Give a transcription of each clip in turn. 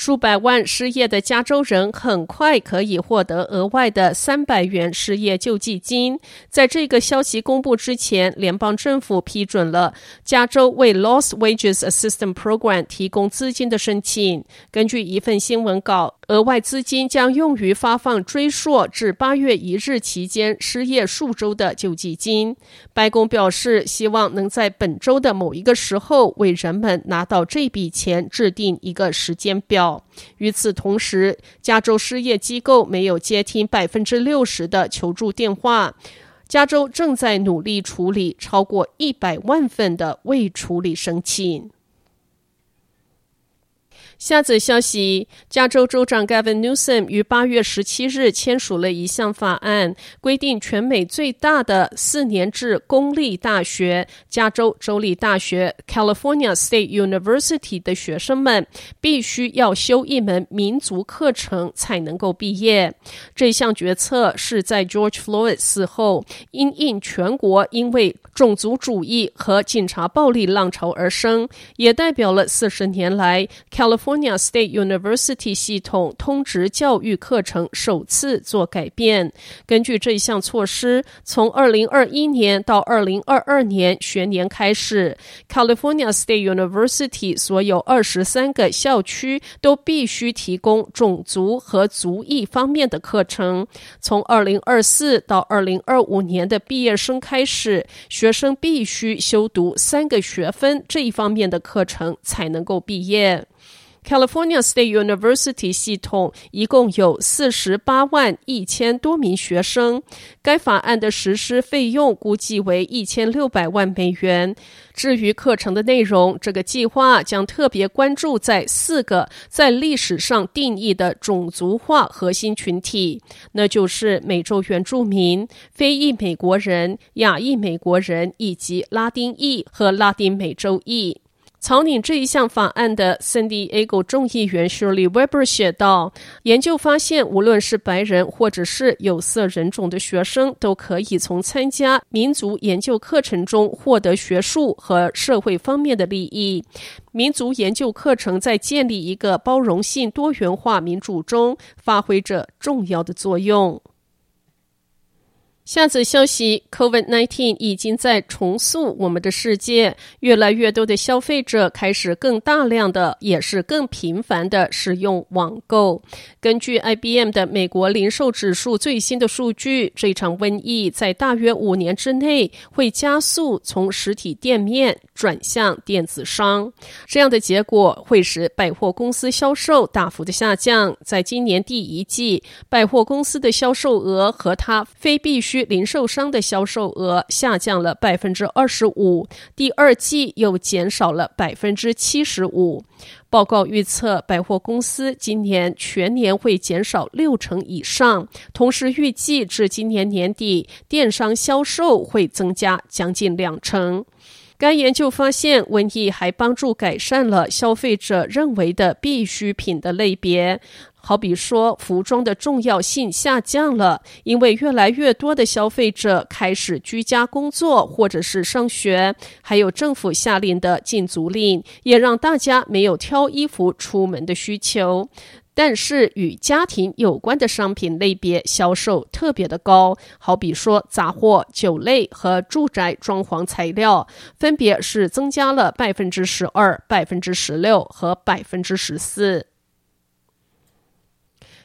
数百万失业的加州人很快可以获得额外的三百元失业救济金。在这个消息公布之前，联邦政府批准了加州为 Lost Wages Assistance Program 提供资金的申请。根据一份新闻稿，额外资金将用于发放追溯至八月一日期间失业数周的救济金。白宫表示，希望能在本周的某一个时候为人们拿到这笔钱制定一个时间表。与此同时，加州失业机构没有接听百分之六十的求助电话。加州正在努力处理超过一百万份的未处理申请。下则消息：加州州长 Gavin Newsom 于八月十七日签署了一项法案，规定全美最大的四年制公立大学——加州州立大学 （California State University） 的学生们必须要修一门民族课程才能够毕业。这项决策是在 George Floyd 死后，因应全国因为种族主义和警察暴力浪潮而生，也代表了四十年来 California。California State University 系统通识教育课程首次做改变。根据这项措施，从二零二一年到二零二二年学年开始，California State University 所有二十三个校区都必须提供种族和族裔方面的课程。从二零二四到二零二五年的毕业生开始，学生必须修读三个学分这一方面的课程才能够毕业。California State University 系统一共有四十八万一千多名学生。该法案的实施费用估计为一千六百万美元。至于课程的内容，这个计划将特别关注在四个在历史上定义的种族化核心群体，那就是美洲原住民、非裔美国人、亚裔美国人以及拉丁裔和拉丁美洲裔。草拟这一项法案的 San Diego 众议员 Shirley Weber 写道：“研究发现，无论是白人或者是有色人种的学生，都可以从参加民族研究课程中获得学术和社会方面的利益。民族研究课程在建立一个包容性、多元化民主中发挥着重要的作用。”下则消息：COVID-19 已经在重塑我们的世界，越来越多的消费者开始更大量的，也是更频繁的使用网购。根据 IBM 的美国零售指数最新的数据，这场瘟疫在大约五年之内会加速从实体店面转向电子商。这样的结果会使百货公司销售大幅的下降。在今年第一季，百货公司的销售额和它非必零售商的销售额下降了百分之二十五，第二季又减少了百分之七十五。报告预测，百货公司今年全年会减少六成以上，同时预计至今年年底，电商销售会增加将近两成。该研究发现，瘟疫还帮助改善了消费者认为的必需品的类别。好比说，服装的重要性下降了，因为越来越多的消费者开始居家工作或者是上学，还有政府下令的禁足令，也让大家没有挑衣服出门的需求。但是与家庭有关的商品类别销售特别的高，好比说杂货、酒类和住宅装潢材料，分别是增加了百分之十二、百分之十六和百分之十四。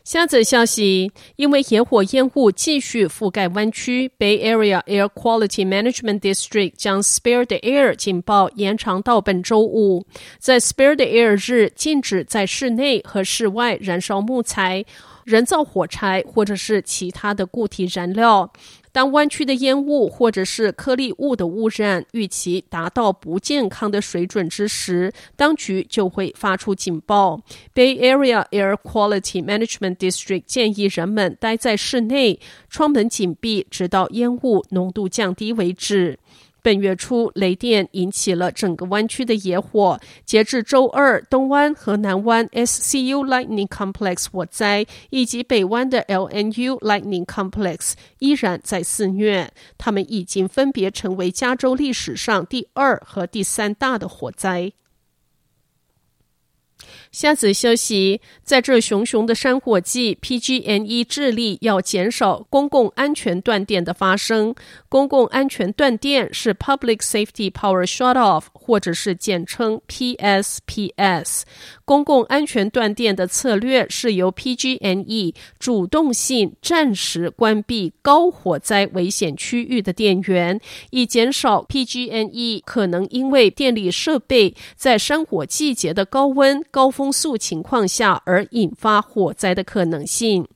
下则消息，因为野火烟雾继续覆盖湾区，Bay Area Air Quality Management District 将 Spare the Air 警报延长到本周五。在 Spare the Air 日，禁止在室内和室外燃烧木材。人造火柴或者是其他的固体燃料。当湾区的烟雾或者是颗粒物的污染预期达到不健康的水准之时，当局就会发出警报。Bay Area Air Quality Management District 建议人们待在室内，窗门紧闭，直到烟雾浓度降低为止。本月初，雷电引起了整个湾区的野火。截至周二，东湾和南湾 SCU Lightning Complex 火灾，以及北湾的 LNU Lightning Complex 依然在肆虐。他们已经分别成为加州历史上第二和第三大的火灾。下次消息，在这熊熊的山火季，PG&E 致力要减少公共安全断电的发生。公共安全断电是 Public Safety Power Shutoff，或者是简称 PSPS。公共安全断电的策略是由 PG&E 主动性暂时关闭高火灾危险区域的电源，以减少 PG&E 可能因为电力设备在山火季节的高温高风速情况下而引发火灾的可能性。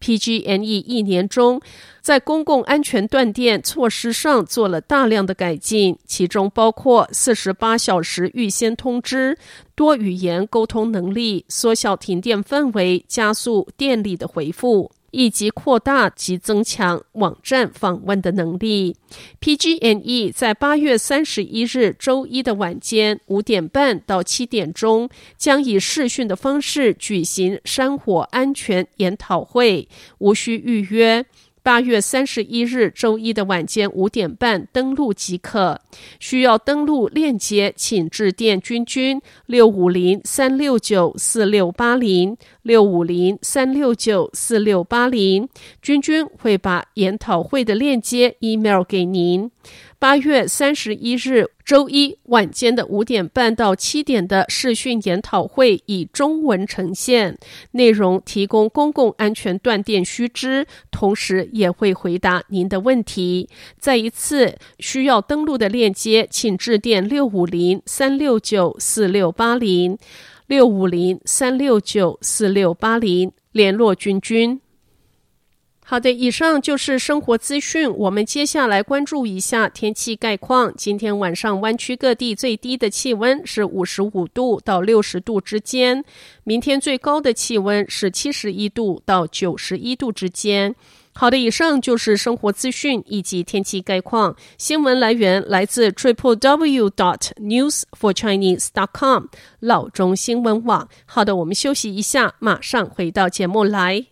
PG&E 一年中在公共安全断电措施上做了大量的改进，其中包括四十八小时预先通知、多语言沟通能力、缩小停电范围、加速电力的回复。以及扩大及增强网站访问的能力。PG&E 在八月三十一日周一的晚间五点半到七点钟，将以视讯的方式举行山火安全研讨会，无需预约。八月三十一日周一的晚间五点半登录即可。需要登录链接，请致电君君六五零三六九四六八零六五零三六九四六八零，君君会把研讨会的链接 email 给您。八月三十一日周一晚间的五点半到七点的视讯研讨会以中文呈现，内容提供公共安全断电须知，同时也会回答您的问题。再一次需要登录的链接，请致电六五零三六九四六八零六五零三六九四六八零联络君君。好的，以上就是生活资讯。我们接下来关注一下天气概况。今天晚上湾区各地最低的气温是五十五度到六十度之间，明天最高的气温是七十一度到九十一度之间。好的，以上就是生活资讯以及天气概况。新闻来源来自 triple w dot news for chinese dot com 老中新闻网。好的，我们休息一下，马上回到节目来。